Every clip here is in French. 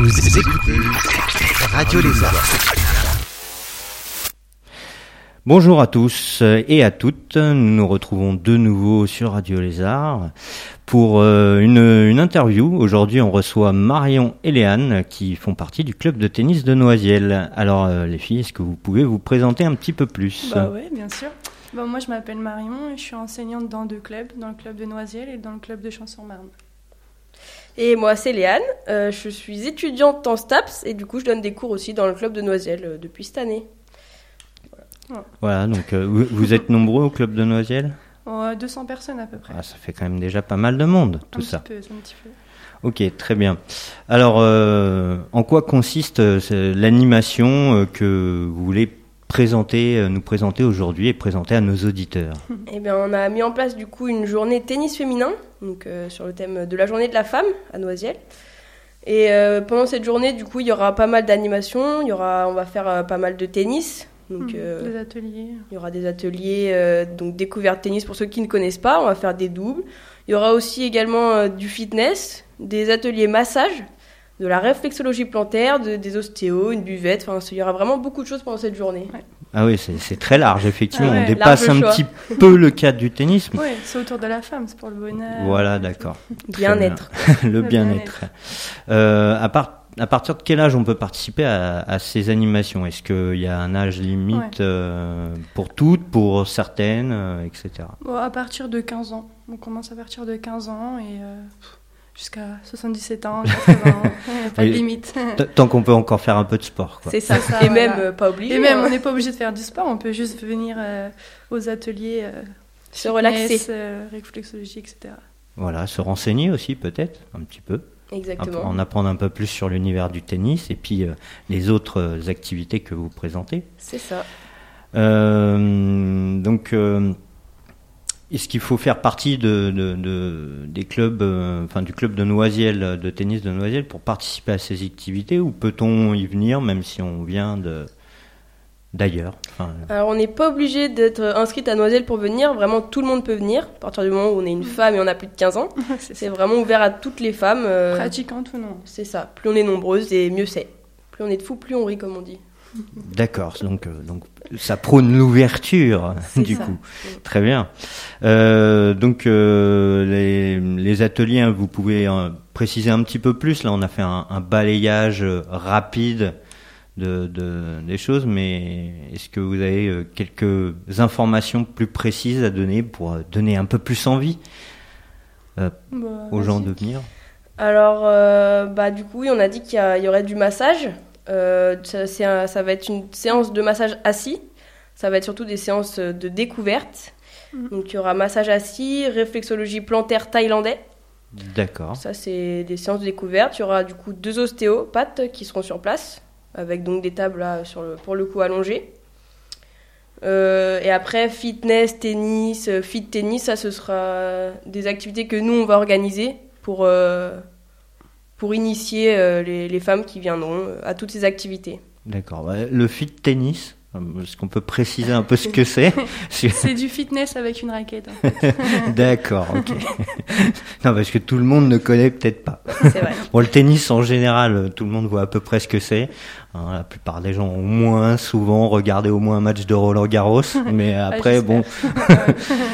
Vous écoutez Radio Lézard. Bonjour à tous et à toutes. Nous nous retrouvons de nouveau sur Radio Lézard pour euh, une, une interview. Aujourd'hui, on reçoit Marion et Léane qui font partie du club de tennis de Noisiel. Alors, euh, les filles, est-ce que vous pouvez vous présenter un petit peu plus? Bah ouais, bien sûr. Bah, moi, je m'appelle Marion et je suis enseignante dans deux clubs, dans le club de Noisiel et dans le club de Chanson-Marne. Et moi, c'est Léane. Euh, je suis étudiante en STAPS et du coup, je donne des cours aussi dans le club de Noisiel euh, depuis cette année. Voilà, donc euh, vous, vous êtes nombreux au club de Noisiel Oh, 200 personnes à peu près. Ah, Ça fait quand même déjà pas mal de monde, tout un ça. Petit peu, un petit peu. Ok, très bien. Alors, euh, en quoi consiste euh, l'animation euh, que vous voulez présenter, euh, nous présenter aujourd'hui et présenter à nos auditeurs Eh bien, on a mis en place du coup une journée tennis féminin, donc euh, sur le thème de la journée de la femme à Noisiel. Et euh, pendant cette journée, du coup, il y aura pas mal d'animations. Il y aura, on va faire euh, pas mal de tennis. Donc, euh, Des ateliers. Il y aura des ateliers, euh, donc découverte tennis pour ceux qui ne connaissent pas. On va faire des doubles. Il y aura aussi également euh, du fitness, des ateliers massage, de la réflexologie plantaire, de- des ostéos, une buvette. Enfin, il y aura vraiment beaucoup de choses pendant cette journée. Ah oui, c'est très large, effectivement. Ah ouais, On dépasse un choix. petit peu le cadre du tennis. mais- Oui, c'est autour de la femme, c'est pour le bonheur. Voilà, d'accord. Bien-être. bien. le Le bien-être. Euh, à, part- à partir de quel âge on peut participer à, à ces animations? Est-ce qu'il y a un âge limite Ouais. euh, pour toutes, pour certaines, euh, etc. Bon, à partir de 15 ans. On commence à partir de 15 ans et euh, jusqu'à 77 ans, 80 ans. Pas de limite. Tant qu'on peut encore faire un peu de sport. C'est ça. Ça, Et voilà. même euh, pas obligé. Et même, hein, on n'est pas obligé de faire du sport, on peut juste venir euh, aux ateliers euh, se relaxer. fitness, euh, réflexologie, etc. Voilà, se renseigner aussi peut-être un petit peu, Exactement. en apprendre un peu plus sur l'univers du tennis et puis euh, les autres activités que vous présentez. C'est ça. Euh, donc, euh, est-ce qu'il faut faire partie de, de- de- des clubs, euh, enfin du club de Noisiel, euh, de tennis de Noisiel, pour participer à ces activités, ou peut-on y venir même si on vient de d'ailleurs Enfin, Alors, on n'est pas obligé d'être inscrite à Noiselle pour venir. Vraiment, tout le monde peut venir. À partir du moment où on est une femme et on a plus de 15 ans, c'est c'est vraiment ouvert à toutes les femmes. euh, Pratiquante ou non c'est ça. Plus on est nombreuses et mieux c'est. Plus on est de fous, plus on rit, comme on dit. D'accord, donc, euh, donc ça prône l'ouverture C'est du ça. coup. Très bien. Euh, donc euh, les, les ateliers, hein, vous pouvez euh, préciser un petit peu plus. Là, on a fait un, un balayage rapide de, de- des choses, mais est-ce que vous avez quelques informations plus précises à donner pour donner un peu plus envie Bah, aux gens de venir? Alors, bah, du coup, oui, on a dit qu'il y aurait du massage. Euh, ça, c'est un- ça va être une séance de massage assis. Ça va être surtout des séances de découverte. Mhm. Donc, il y aura massage assis, réflexologie plantaire thaïlandais. D'accord. Ça, c'est des séances de découverte. Il y aura du coup deux ostéopathes qui seront sur place, avec donc des tables là, sur le, pour le coup allongées. Euh, et après, fitness, tennis, euh, fit tennis, ça, ce sera des activités que nous, on va organiser pour, euh, pour initier euh, les, les femmes qui viendront euh, à toutes ces activités. D'accord. Ouais, Le fit tennis, euh, est-ce qu'on peut préciser un peu ce que c'est C'est du fitness avec une raquette. en fait. D'accord, ok. non, parce que tout le monde ne connaît peut-être pas. C'est vrai. Bon, le tennis en général, tout le monde voit à peu près ce que c'est. Hein, la plupart des gens ont au moins souvent regardé au moins un match de Roland Garros, mais après, j'espère. bon,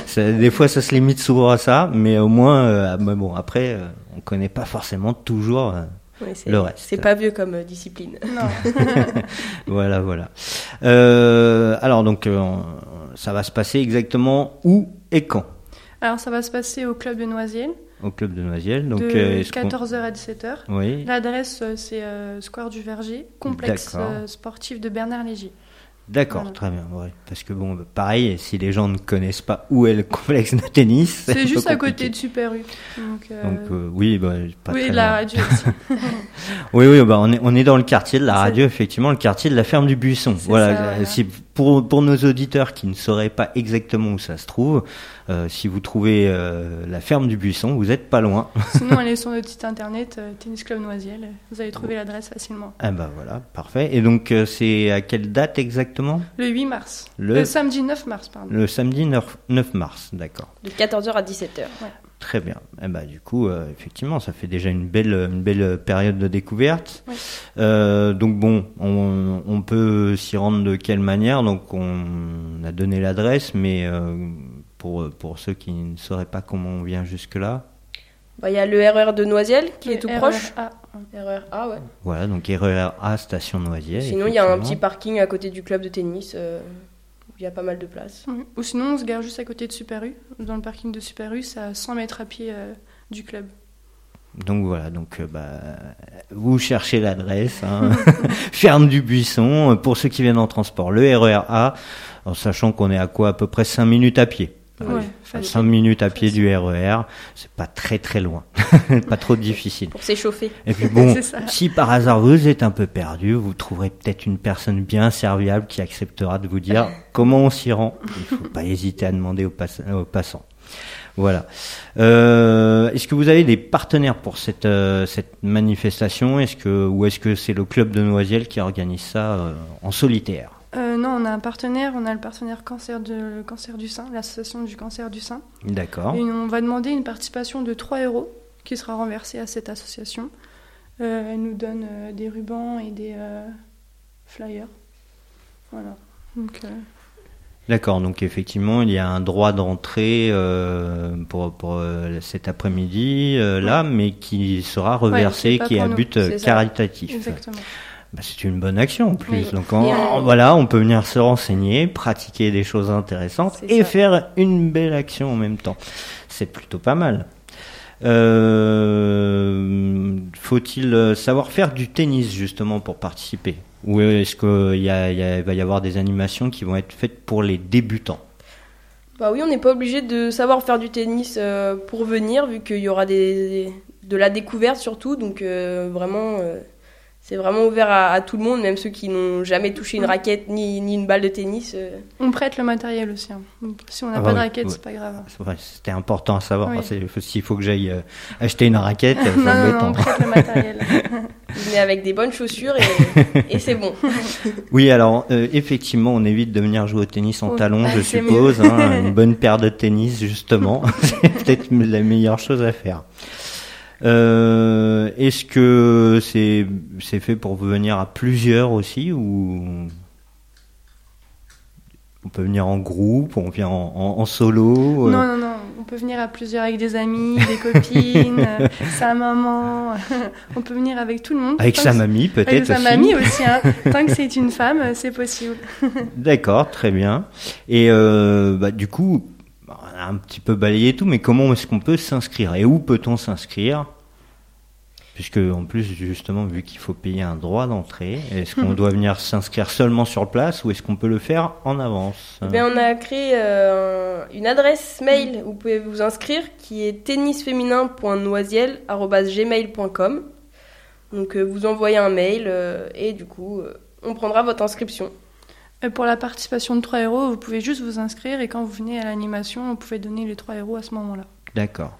ça- des fois ça se limite souvent à ça, mais au moins, euh, mais bon, après, euh, on connaît pas forcément toujours. euh, Oui, Le reste. c'est pas vieux comme euh, discipline. non. voilà, voilà. Euh, alors donc, euh, ça va se passer exactement où et quand? Alors, ça va se passer au club de Noisiel, Au club de Noisiel. Donc, de euh, est-ce qu'on- 14h à 17h. Oui. L'adresse, c'est euh, Square du Verger, complexe euh, sportif de Bernard Léger. D'accord, Voilà. très bien. Ouais. Parce que bon, pareil, si les gens ne connaissent pas où est le complexe de tennis, C'est juste à côté de Super U. Donc, euh, Donc euh, oui, bah, pas oui, très la loin. radio aussi. Oui, oui, bah, on est on est dans le quartier de la radio, effectivement, le quartier de la ferme du Buisson. Voilà. ça, euh, voilà. Si pour pour nos auditeurs qui ne sauraient pas exactement où ça se trouve, euh, si vous trouvez euh, la ferme du Buisson, vous êtes pas loin. Sinon, allez sur notre site internet, euh, Tennis Club Noisiel. Vous allez trouver l'adresse facilement. Ah bah voilà, parfait. Et donc euh, c'est à quelle date exactement? Le 8 mars. Le- Le, samedi 9 mars, pardon. Le samedi 9, 9 mars, d'accord. De 14h à 17h. Très Très bien. Eh ben, du coup, euh, effectivement, ça fait déjà une belle, une belle période de découverte. Oui. Euh, donc bon, on, on peut s'y rendre de quelle manière? Donc on a donné l'adresse, mais euh, pour, pour ceux qui ne sauraient pas comment on vient jusque-là, Bah, Il y a le RER de Noisiel qui est tout RER proche. A. RER A, ouais. voilà, donc RER A, station Noisiel. Sinon, il y a un petit parking à côté du club de tennis. Où Il y a pas mal de place. Oui. Ou sinon, on se gare juste à côté de Super U. Dans le parking de Super U, c'est à 100 mètres à pied euh, du club. Donc voilà, donc euh, bah, vous cherchez l'adresse, hein. ferme du Buisson, pour ceux qui viennent en transport, le RER A, en sachant qu'on est à quoi à peu près 5 minutes à pied. Ouais, Enfin, facile. 5 minutes à pied du RER, c'est pas très très loin, pas trop difficile. Pour s'échauffer. Et puis bon, si par hasard vous êtes un peu perdu, vous trouverez peut-être une personne bien serviable qui acceptera de vous dire comment on s'y rend. Il faut pas hésiter à demander aux, pass- aux passants. Voilà. Euh, est-ce que vous avez des partenaires pour cette euh, cette manifestation? Est-ce que ou est-ce que c'est le club de Noisiel qui organise ça euh, en solitaire? Euh, non, on a un partenaire. On a le partenaire cancer, de, le cancer du sein, l'association du cancer du sein. D'accord. Et on va demander une participation de 3 euros qui sera renversée à cette association. Euh, elle nous donne euh, des rubans et des flyers. Voilà. Donc, D'accord, donc effectivement, il y a un droit d'entrée euh, pour, pour euh, cet après-midi euh, là, mais qui sera reversé, qui est à but caritatif. exactement. Bah, c'est une bonne action en plus. Oui. Donc on- en- voilà, on peut venir se renseigner, pratiquer des choses intéressantes et ça. faire une belle action en même temps. C'est plutôt pas mal. Euh, Faut-il euh, savoir faire du tennis justement pour participer? Ou est-ce qu'il y a, il y a- il va y avoir des animations qui vont être faites pour les débutants? Bah oui, on n'est pas obligé de savoir faire du tennis euh, pour venir, vu qu'il y aura des, de la découverte surtout. Donc euh, vraiment, euh, c'est vraiment ouvert à, à tout le monde, même ceux qui n'ont jamais touché une raquette ni, ni une balle de tennis. euh. On prête le matériel aussi. hein. Donc, Si on n'a Ah pas bah de oui, raquette, ouais. c'est pas grave. C'est vrai, C'était important à savoir. Oui. S'il faut que j'aille euh, acheter une raquette, Non, non, non, on prête le matériel. Est avec des bonnes chaussures et, et c'est bon. Oui, alors euh, effectivement, on évite de venir jouer au tennis en Oh, talons, je c'est suppose. hein, une bonne paire de tennis, justement, c'est peut-être la meilleure chose à faire. Euh, Est-ce que c'est c'est fait pour venir à plusieurs aussi ou on peut venir en groupe, on vient en, en- en solo euh, Non, non, non. On peut venir à plusieurs avec des amis, des copines, euh, sa maman. on peut venir avec tout le monde. Avec sa mamie Avec peut-être sa aussi. mamie aussi. hein. Tant que c'est une femme, c'est possible. D'accord, très bien. Et euh, bah, du coup, un petit peu balayé tout, mais comment est-ce qu'on peut s'inscrire et où peut-on s'inscrire? Puisque en plus, justement, vu qu'il faut payer un droit d'entrée, est-ce qu'on doit venir s'inscrire seulement sur place ou est-ce qu'on peut le faire en avance? Eh bien, on a créé euh, une adresse mail où vous pouvez vous inscrire qui est tennisféminin.noisiel.gmail.com. Donc, euh, vous envoyez un mail euh, et du coup, on prendra votre inscription. Et pour la participation de 3 euros, vous pouvez juste vous inscrire et quand vous venez à l'animation, vous pouvez donner les 3 euros à ce moment-là. D'accord.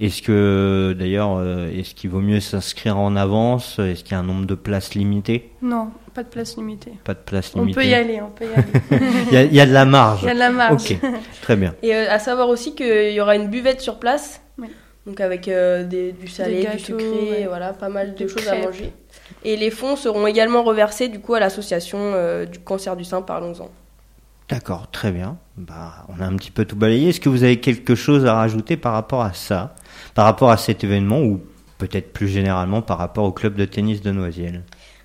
Est-ce que, d'ailleurs, euh, est-ce qu'il vaut mieux s'inscrire en avance? Est-ce qu'il y a un nombre de places limité Non, pas de place limitée. Pas de place On limitée peut y aller, on peut y aller. Il y a, il y a de la marge. Il y a de la marge. Ok, très bien. Et euh, à savoir aussi qu'il y aura une buvette sur place. Oui. Donc avec euh, des- du salé, Des du sucré, ouais. voilà, pas mal de Des choses à manger. Et les fonds seront également reversés du coup à l'association euh, du cancer du sein, parlons-en. D'accord, très bien. Bah, on a un petit peu tout balayé. Est-ce que vous avez quelque chose à rajouter par rapport à ça, par rapport à cet événement ou peut-être plus généralement par rapport au club de tennis de Noisiel?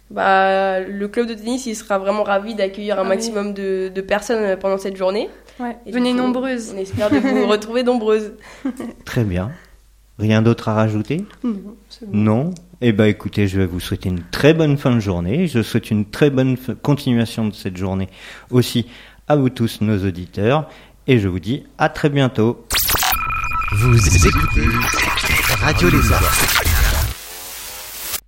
Bah, le club de tennis, il sera vraiment ravi d'accueillir un Ah oui. maximum de, de personnes euh, pendant cette journée. Ouais. Venez coup, nombreuses. On espère de vous retrouver nombreuses. Très bien. Rien d'autre à rajouter? Non, c'est bon. Non? Eh ben écoutez, je vais vous souhaiter une très bonne fin de journée. Je souhaite une très bonne continuation de cette journée aussi à vous tous, nos auditeurs. Et je vous dis à très bientôt. Vous écoutez Radio Lézard.